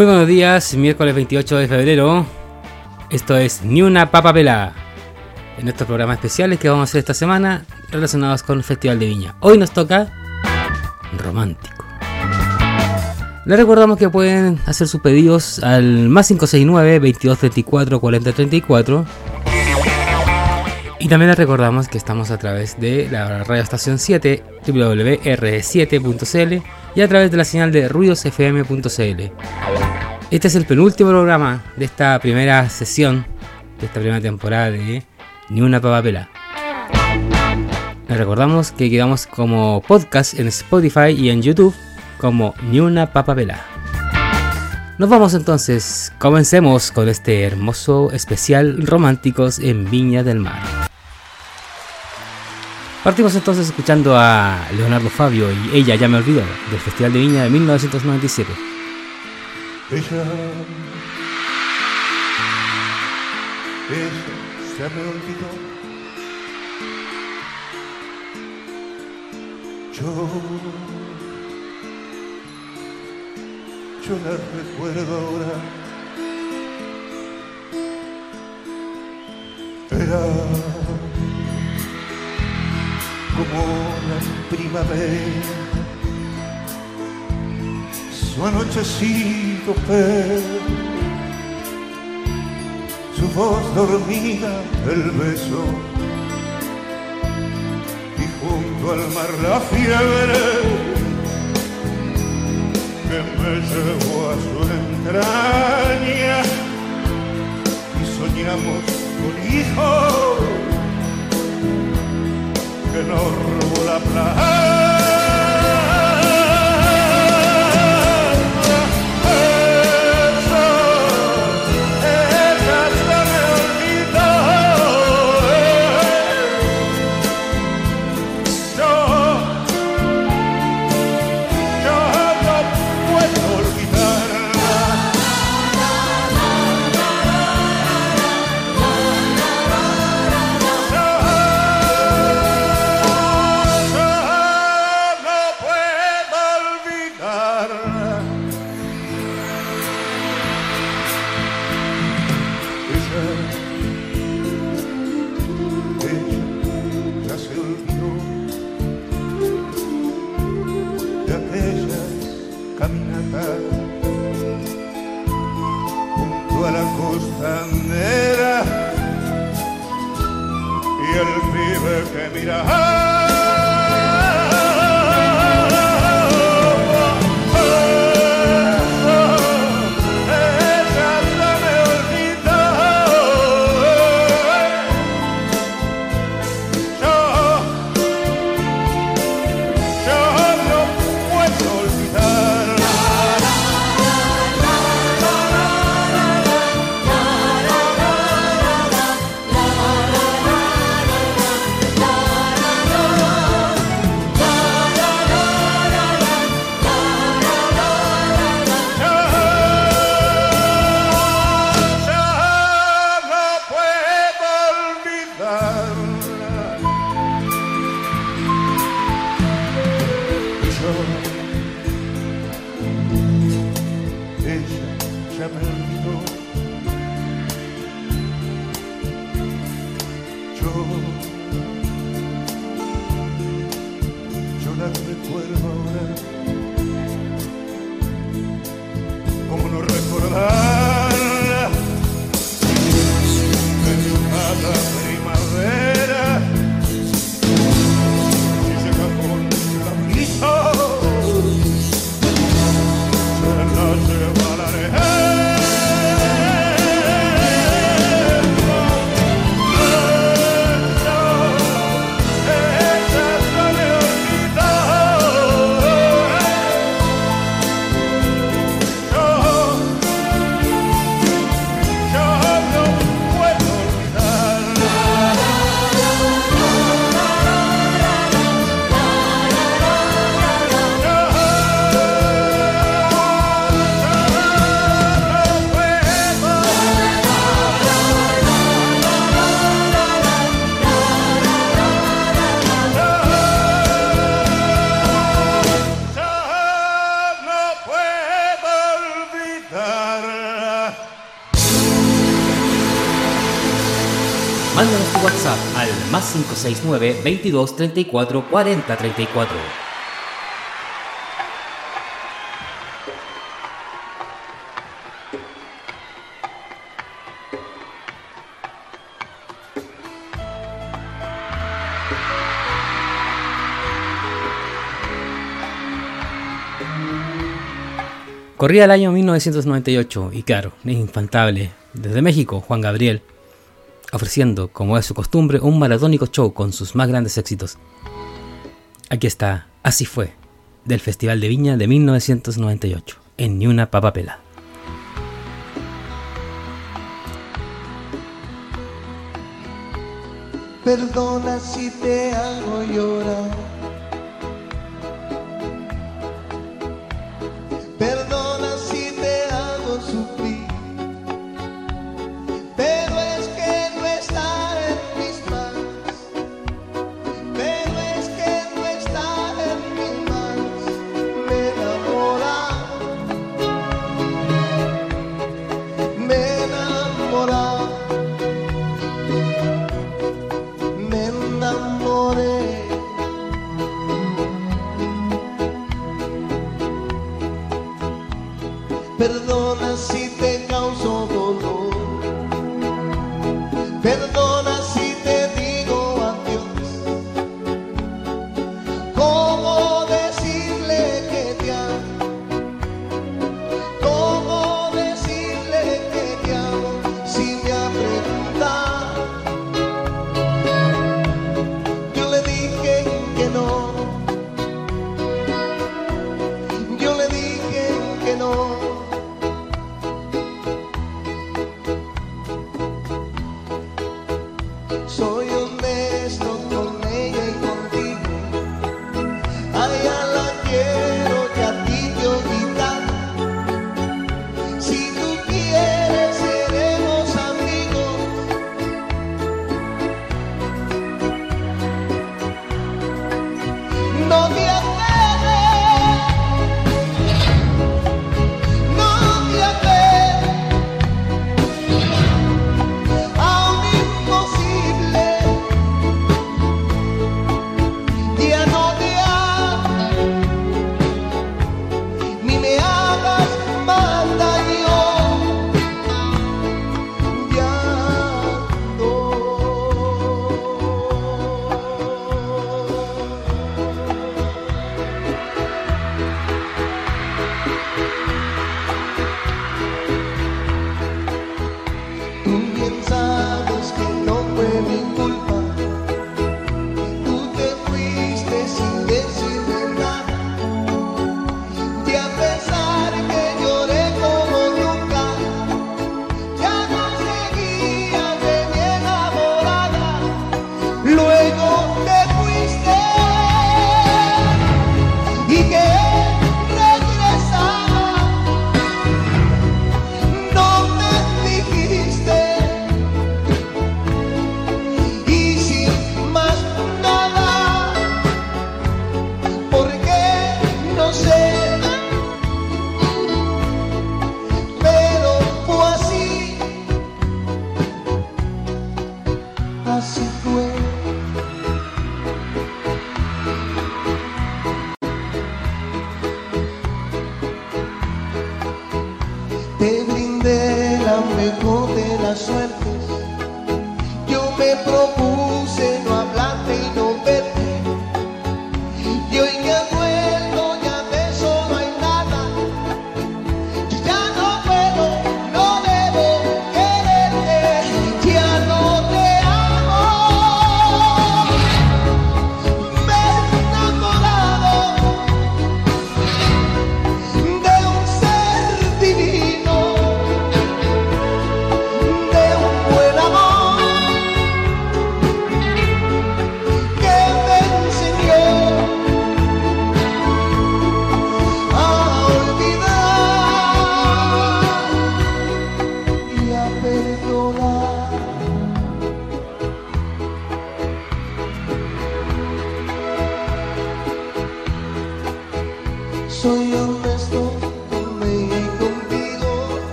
Muy buenos días, miércoles 28 de febrero. Esto es Ni una papa pelá. En estos programas especiales que vamos a hacer esta semana relacionados con el Festival de Viña. Hoy nos toca romántico. Les recordamos que pueden hacer sus pedidos al más 569 2234 4034 y también les recordamos que estamos a través de la radio estación 7 www.r7.cl y a través de la señal de ruidosfm.cl. Este es el penúltimo programa de esta primera sesión, de esta primera temporada de Ni una. Les recordamos que quedamos como podcast en Spotify y en YouTube como Ni una papa pela. Nos vamos entonces, comencemos con este hermoso especial Románticos en Viña del Mar. Partimos entonces escuchando a Leonardo Fabio y Ella ya me olvidó del Festival de Viña de 1997. Ella, ella se me olvidó. Yo, yo la recuerdo ahora. Era primavera, su anochecido pelo, su voz dormida, el beso, y junto al mar la fiebre. Que me llevó a su entraña. Y soñamos con hijos que robó la plata. junto a la costanera y el pibe que mira. Más 569 22 34 40 34. Corría el año 1998 y claro, infantable. Desde México, Juan Gabriel, ofreciendo, como es su costumbre, un maratónico show con sus más grandes éxitos. Aquí está, así fue, del Festival de Viña de 1998, en Ni una papapela. Perdona si te hago llorar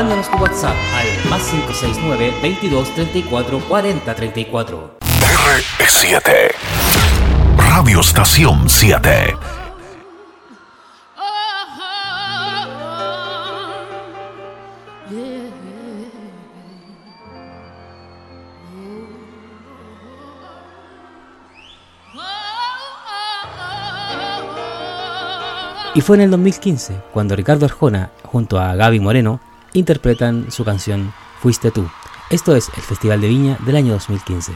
Mándanos tu WhatsApp al más 569 22 34 40 34. R7 Radio Estación 7 Y fue en el 2015 cuando Ricardo Arjona junto a Gaby Moreno interpretan su canción Fuiste tú. Esto es el Festival de Viña del año 2015.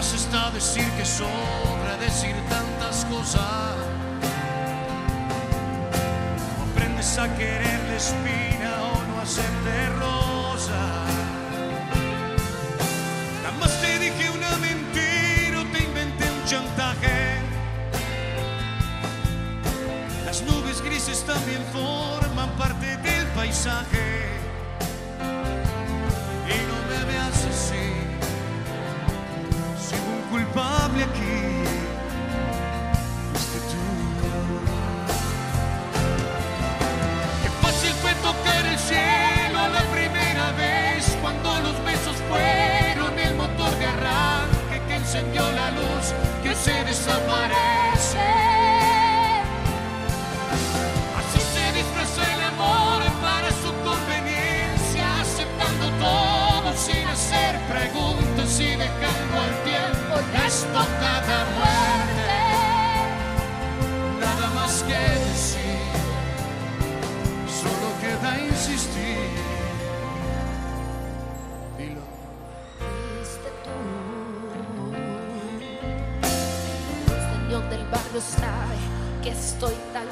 Más está decir que sobra decir tantas cosas. Aprendes a querer la espina o no hacerte rosa. Nada más te dije una mentira o te inventé un chantaje. Las nubes grises también forman parte del paisaje. Culpable aquí, fuiste tú. Qué fácil fue tocar el cielo la primera vez cuando los besos fueron el motor de arranque que encendió la luz que se desaparece. Así se disfraza el amor para su conveniencia, aceptando todo sin hacer preguntas y dejando al tiempo la estocada muerte. Nada más que decir, solo queda insistir. Dilo. Fuiste tú. Este niño del barrio sabe que estoy tan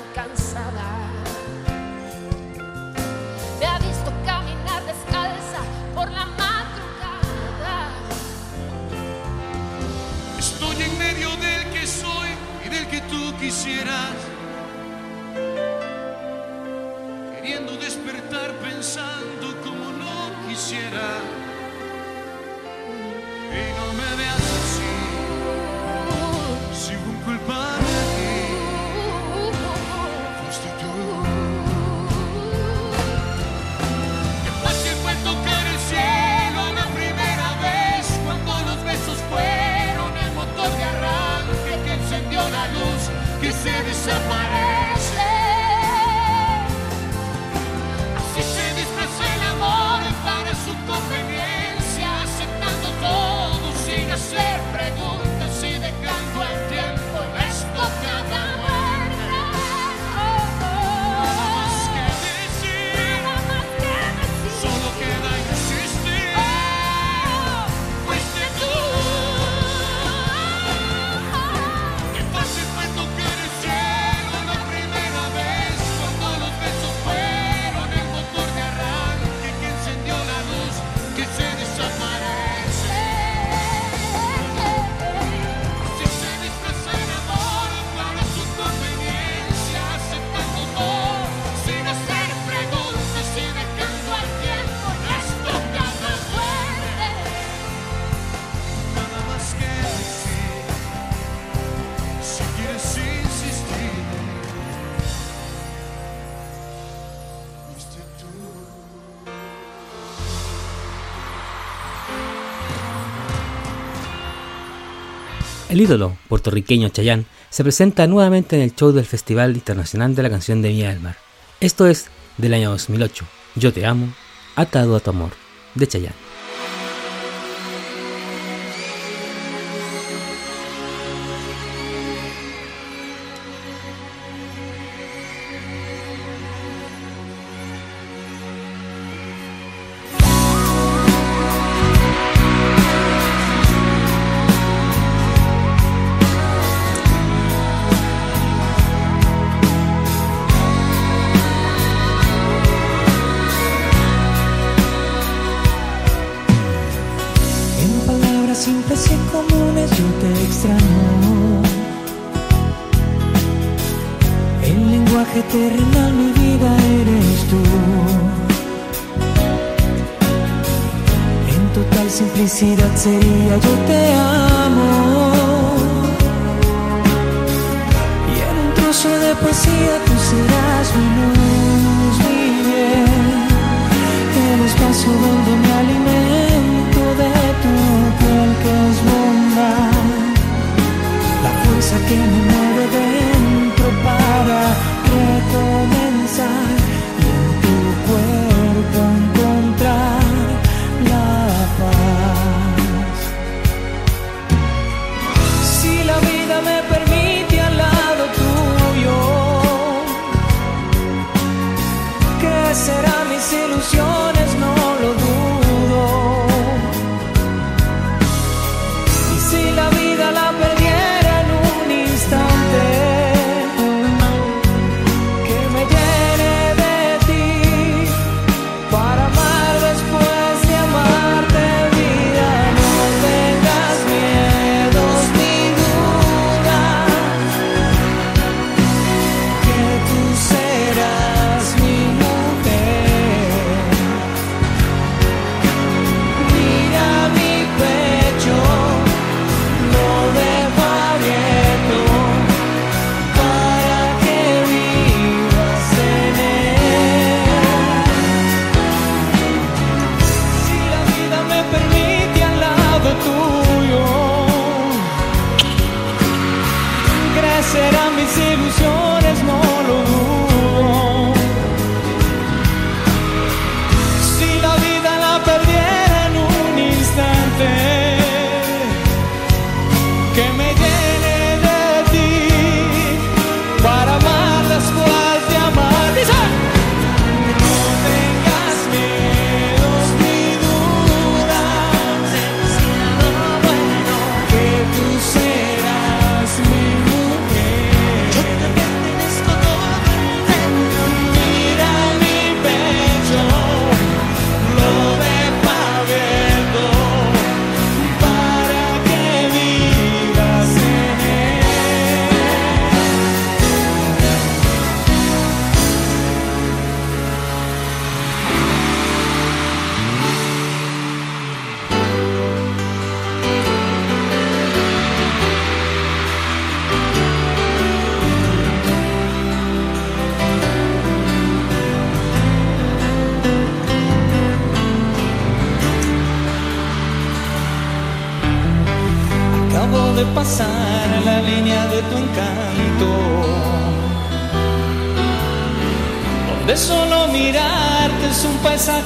quisieras. Queriendo despertar pensando como no quisiera. Y no me El ídolo puertorriqueño Chayanne se presenta nuevamente en el show del Festival Internacional de la Canción de Viña del Mar. Esto es del año 2008. Yo te amo, atado a tu amor, de Chayanne.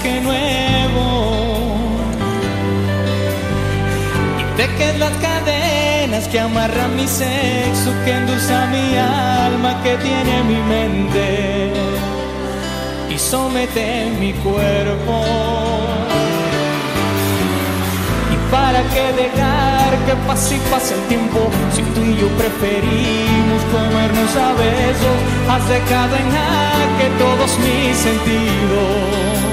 traje nuevo. Y tejes las cadenas que amarran mi sexo, que endulza mi alma, que tiene mi mente y somete mi cuerpo. ¿Y para qué dejar que pase y pase el tiempo si tú y yo preferimos comernos a besos? Has dejado en jaque todos mis sentidos.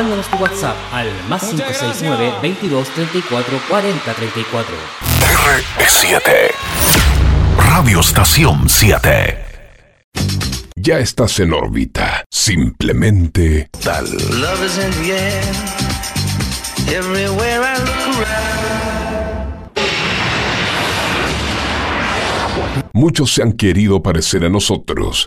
Mándanos tu WhatsApp al más 569 22 34 40 34. R7. Radio Estación 7. Ya estás en órbita. Simplemente tal. Love is in the air. Everywhere I look around. Muchos se han querido parecer a nosotros.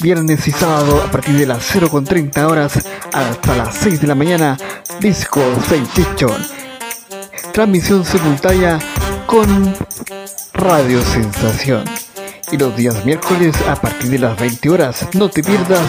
viernes y sábado, a partir de las 0.30 horas hasta las 6 de la mañana, Disco Sensation. Transmisión simultánea con Radio Sensación. Y los días miércoles a partir de las 20 horas, no te pierdas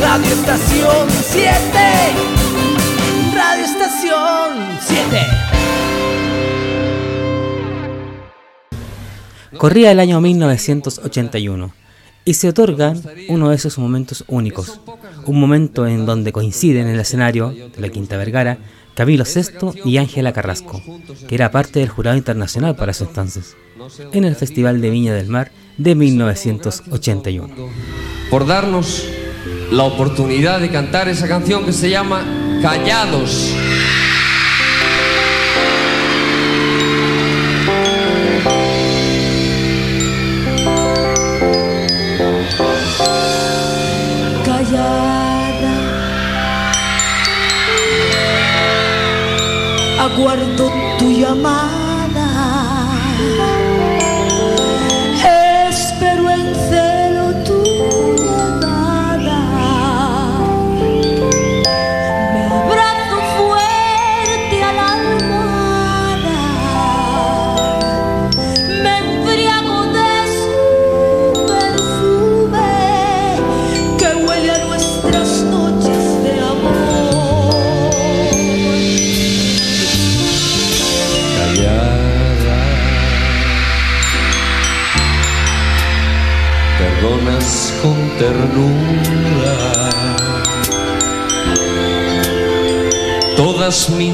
Radio Estación 7. Radio Estación 7. Corría el año 1981 y se otorga uno de esos momentos únicos, un momento en donde coinciden en el escenario de la Quinta Vergara Camilo VI y Ángela Carrasco, que era parte del jurado internacional para ese entonces, en el Festival de Viña del Mar de 1981. por darnos la oportunidad de cantar esa canción que se llama Callados. Callada. Aguardo todas mis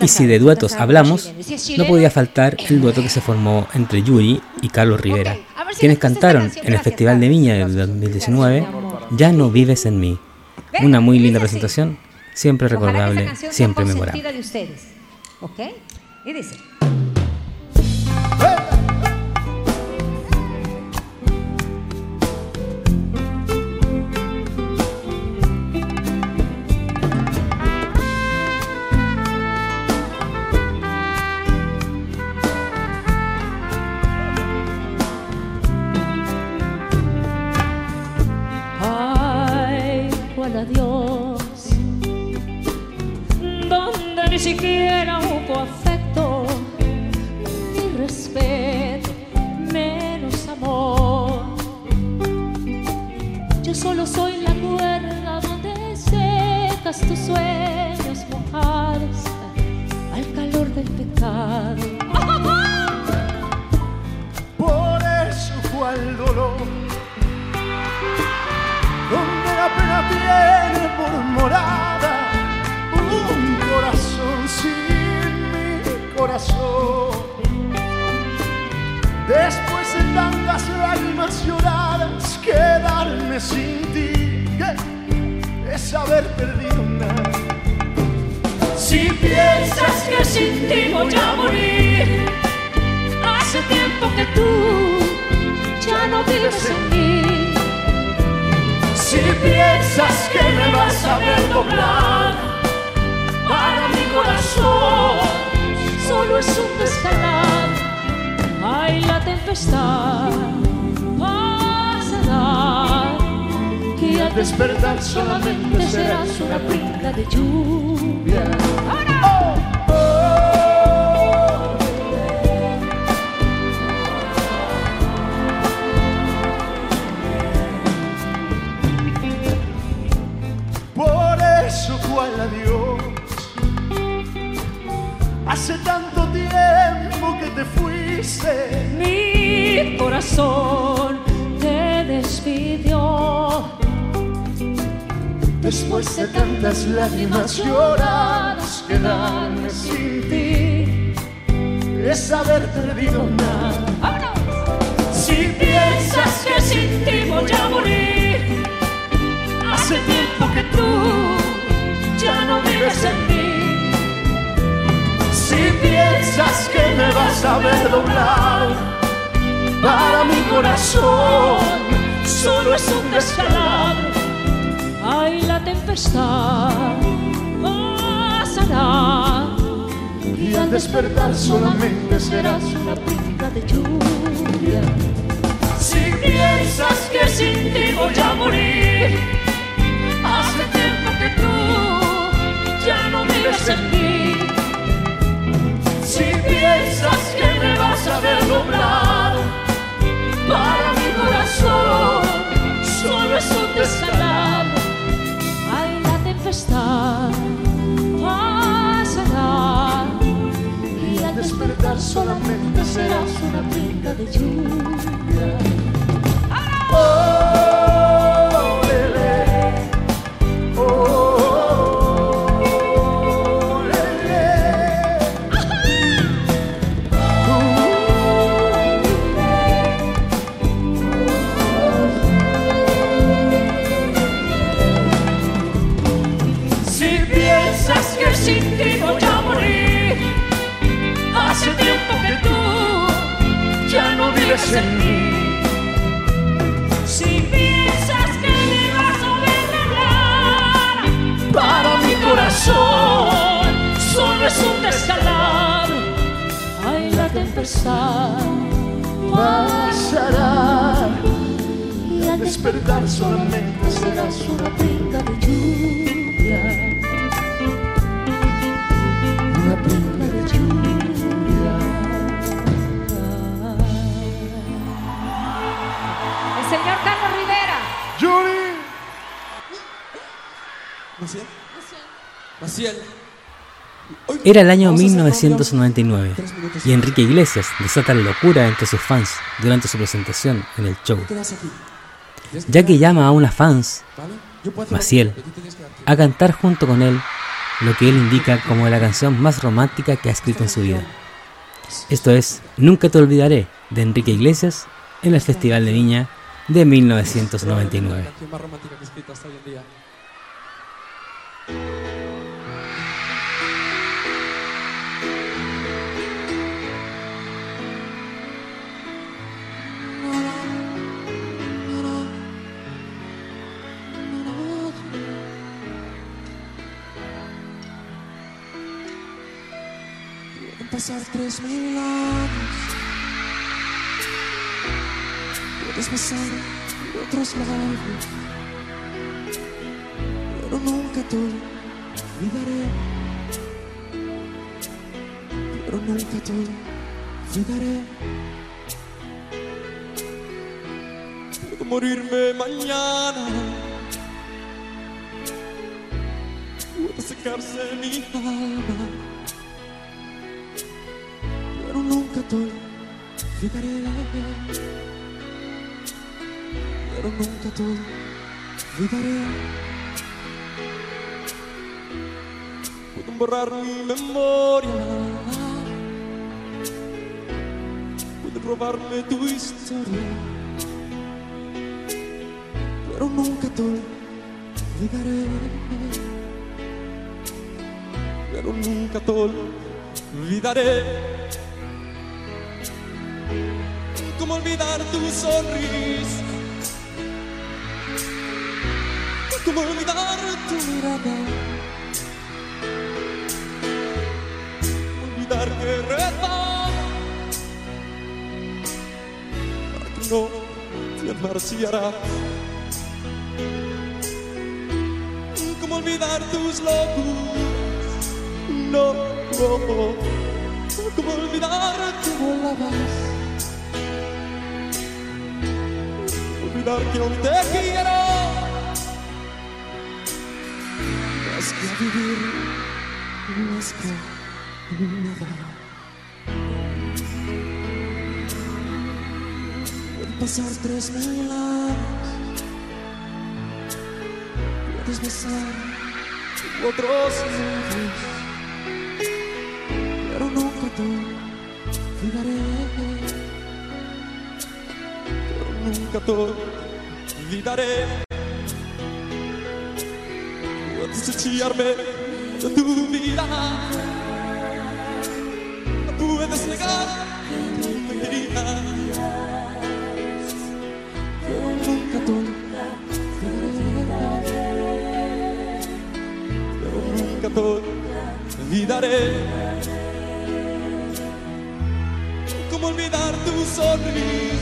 Y si de duetos hablamos, no podía faltar el dueto que se formó entre Yuri y Carlos Rivera, quienes cantaron en el Festival de Viña del 2019 Ya no vives en mí. Una muy linda presentación, siempre recordable, siempre memorable. Si piensas que me vas a ver doblar, para mi corazón solo es un descalar. Hay la tempestad pasará, que al despertar solamente serás una pinta de lluvia. Hace tanto tiempo que te fuiste. Mi corazón te despidió. Después de tantas lágrimas lloradas, quedarme sin ti es haber perdido nada. Si piensas que sin ti voy a morir, hace tiempo que tú ya no vives en mí. Si piensas que me vas a ver doblar para mi corazón, Solo es un descalabro. Ay, la tempestad pasará. y al despertar solamente serás una Brinda de lluvia. Si piensas que sin ti voy a morir, hace tiempo que tú ya no vives en mí. Piensas que me vas a ver Para mi corazón solo es un descalabro. Ay, la tempestad pasará. y al despertar solamente serás una brinda de lluvia. Despertar solamente serás una brinda de lluvia. Una brinda de lluvia. El señor Carlos Rivera. Yuri. Maciel. Maciel. Era el año 1999 y Enrique Iglesias desata la locura entre sus fans durante su presentación en el show. Ya que llama a unas fans, Maciel, a cantar junto con él lo que él indica como la canción más romántica que ha escrito en su vida. Esto es Nunca te olvidaré de Enrique Iglesias en el Festival de Viña de La 1999. Pasar tres mil años. Puedes pasar otros labios Pero nunca te olvidaré. Pero nunca te olvidaré. Puedo morirme mañana. Puede secarse mi alma pero nunca te olvidaré. Pero nunca te olvidaré. Pueden borrar mi memoria, pueden robarme tu historia, pero nunca te olvidaré. Pero nunca te olvidaré. ¿Cómo olvidar tu sonrisa? ¿Cómo olvidar tu mirada? Olvidar que para que no te marcharas. ¿Cómo olvidar tus locuras? No, no. ¿Cómo olvidar que volabas? Olvidar que aún te quiero más que a vivir más que Pueden pasar tres mil años. Puedes besar otros labios. Olvidaré. Puedes echarme de tu vida. No puedes negar tu mentira. Pero nunca te olvidaré. Pero nunca te olvidaré. ¿Cómo olvidar tu sonrisa?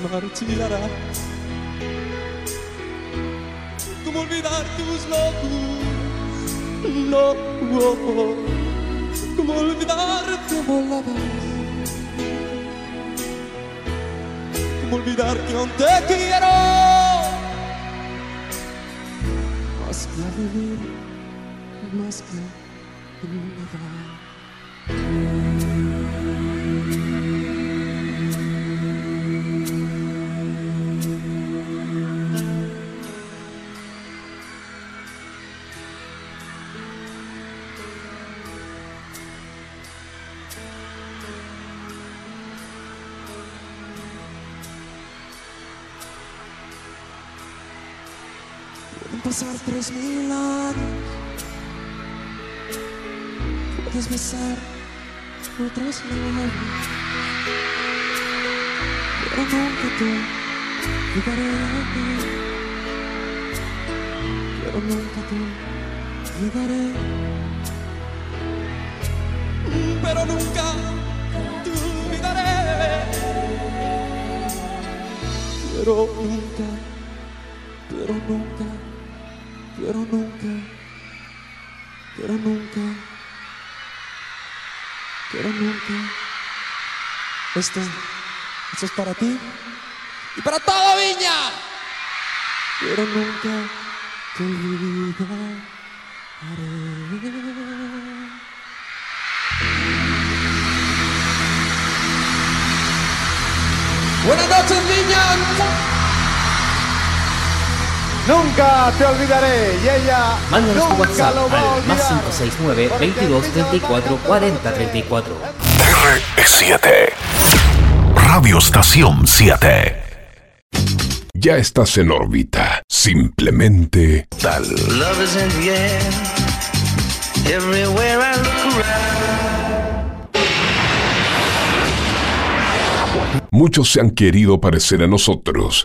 Tú no te. ¿Cómo olvidar tus locuras? No, oh, ¿Cómo olvidar que volabas? ¿Cómo olvidar que aún te quiero? Más que a vivir, más que pasar tres mil años. Puedes besar otros labios. Pero nunca te olvidaré. Pero nunca te olvidaré. Pero nunca te olvidaré. Pero nunca, pero nunca, Esto, esto es para ti y para toda Viña. Pero nunca te olvidaré. Buenas noches, Viña. Nunca te olvidaré y ella Mándanos tu nunca WhatsApp lo va a al más olvidar. 569 22 34 40 34. R7. Radio Estación 7. Ya estás en órbita. Simplemente tal. Love is in the air. Everywhere I look around. Muchos se han querido parecer a nosotros.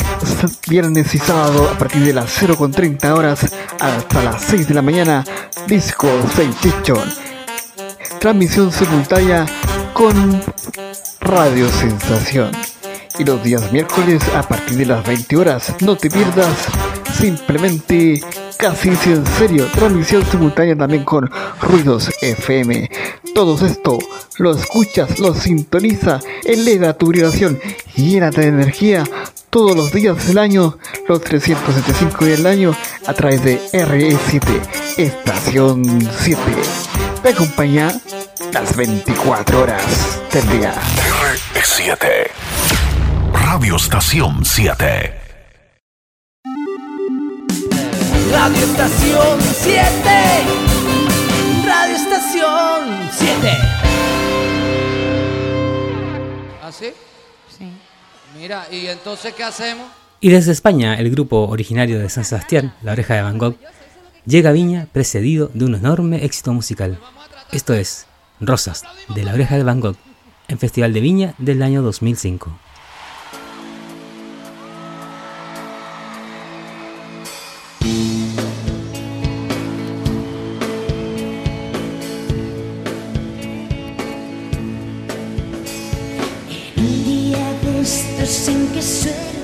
viernes y sábado, a partir de las 0.30 horas hasta las 6 de la mañana, Disco Sensation. Transmisión simultánea con Radio Sensación y los días miércoles a partir de las 20 horas. No te pierdas simplemente casi en serio, transmisión simultánea también con Ruidos FM. Todo esto lo escuchas, lo sintoniza, eleva tu vibración, llénate de energía todos los días del año, los 375 días del año, a través de RE7, Estación 7. Te acompaña las 24 horas del día. RE7. Radio Estación 7. Radio Estación 7. Radio Estación 7. ¿Ah, sí? Sí. Mira, ¿y entonces qué hacemos? Y desde España, el grupo originario de San Sebastián, La Oreja de Van Gogh, llega a Viña precedido de un enorme éxito musical. Esto es Rosas, de La Oreja de Van Gogh, en Festival de Viña del año 2005. dicen que será.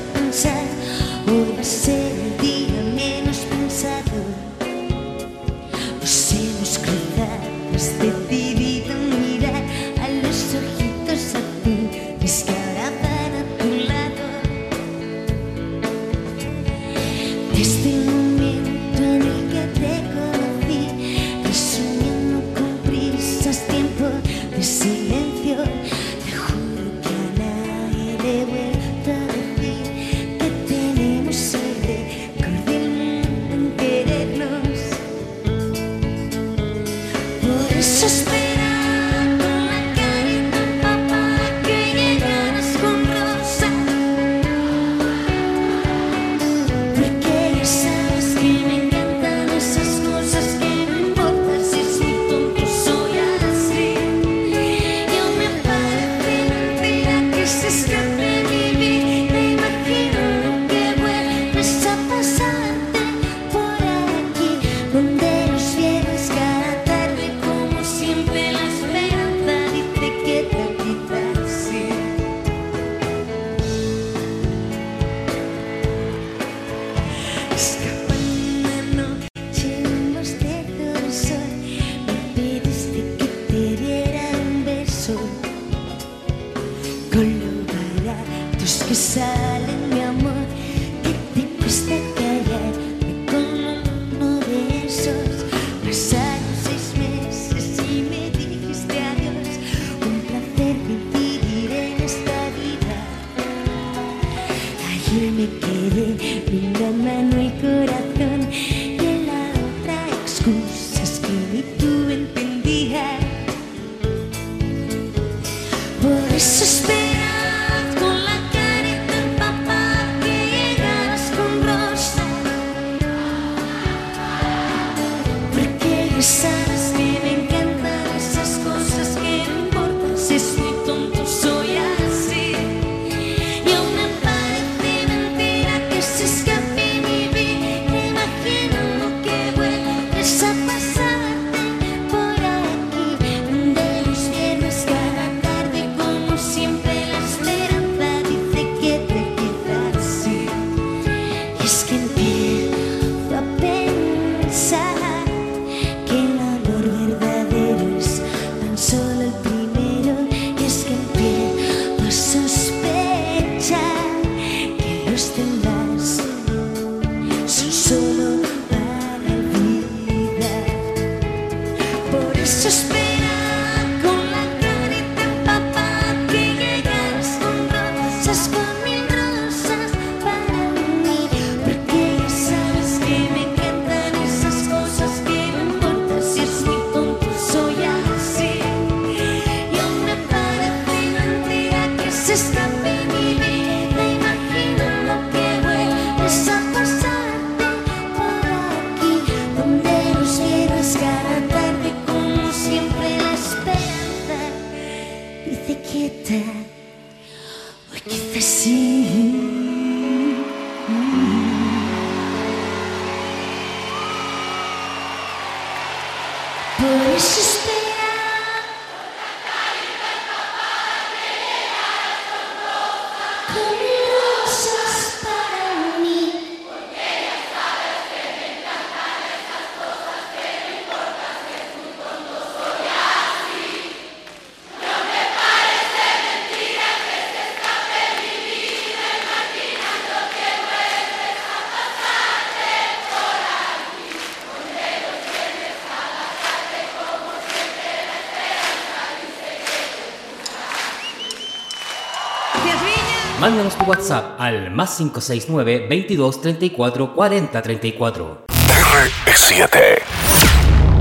Mándanos tu WhatsApp al más 569 22 34 40 34. R7.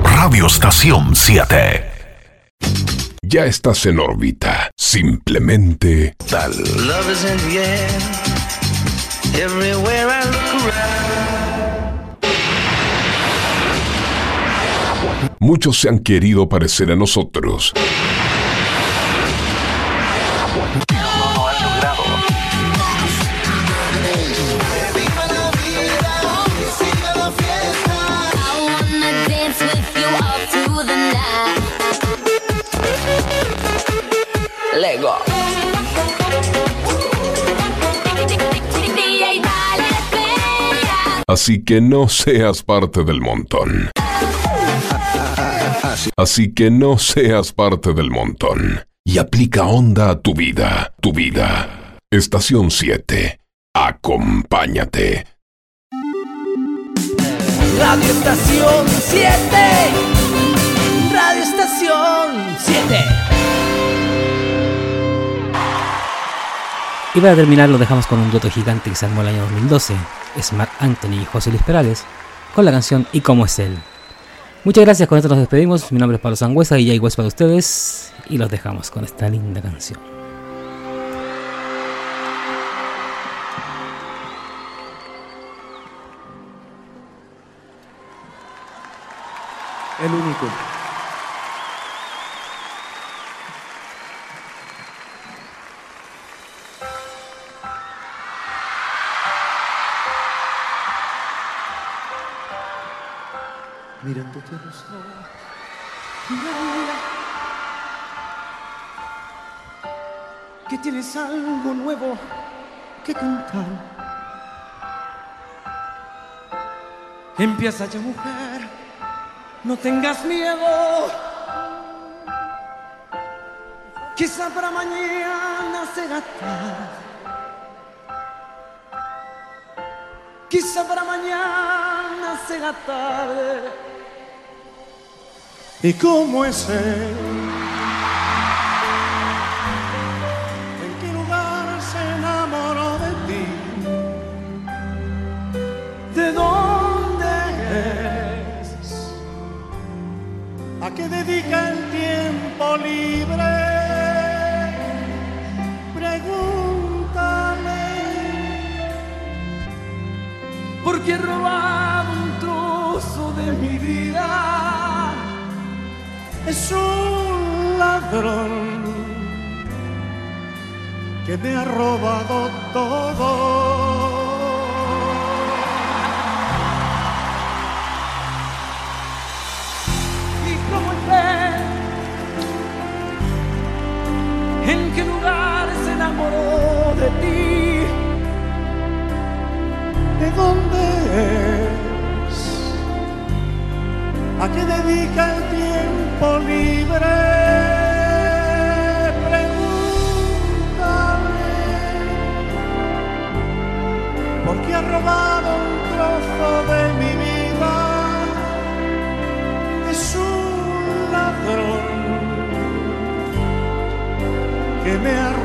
Radio Estación 7. Ya estás en órbita. Simplemente tal. Love is in the air. Everywhere I look around. Muchos se han querido parecer a nosotros. Así que no seas parte del montón. Así que no seas parte del montón. Y aplica onda a tu vida, tu vida. Estación 7. Acompáñate. Radio Estación 7. Radio Estación 7. Y para terminar lo dejamos con un dueto gigante que se armó el año 2012, Smart Anthony y José Luis Perales, con la canción ¿Y cómo es él? Muchas gracias, con esto nos despedimos. Mi nombre es Pablo Sangüesa y ya igual para ustedes. Y los dejamos con esta linda canción. El único. Mirándote a los ojos, mira, que tienes algo nuevo que contar. Empieza ya mujer, no tengas miedo. Quizá para mañana será tarde. Quizá para mañana será tarde. ¿Y cómo es él? ¿En qué lugar se enamoró de ti? ¿De dónde es? ¿A qué dedica el tiempo libre? Pregúntale. Porque he robado un trozo de mi vida. Es un ladrón que me ha robado todo. ¿Y cómo es él? ¿En qué lugar se enamoró de ti? ¿De dónde es? ¿A qué dedica el tiempo libre? Porque ha robado un trozo de mi vida. Es un ladrón que me ha.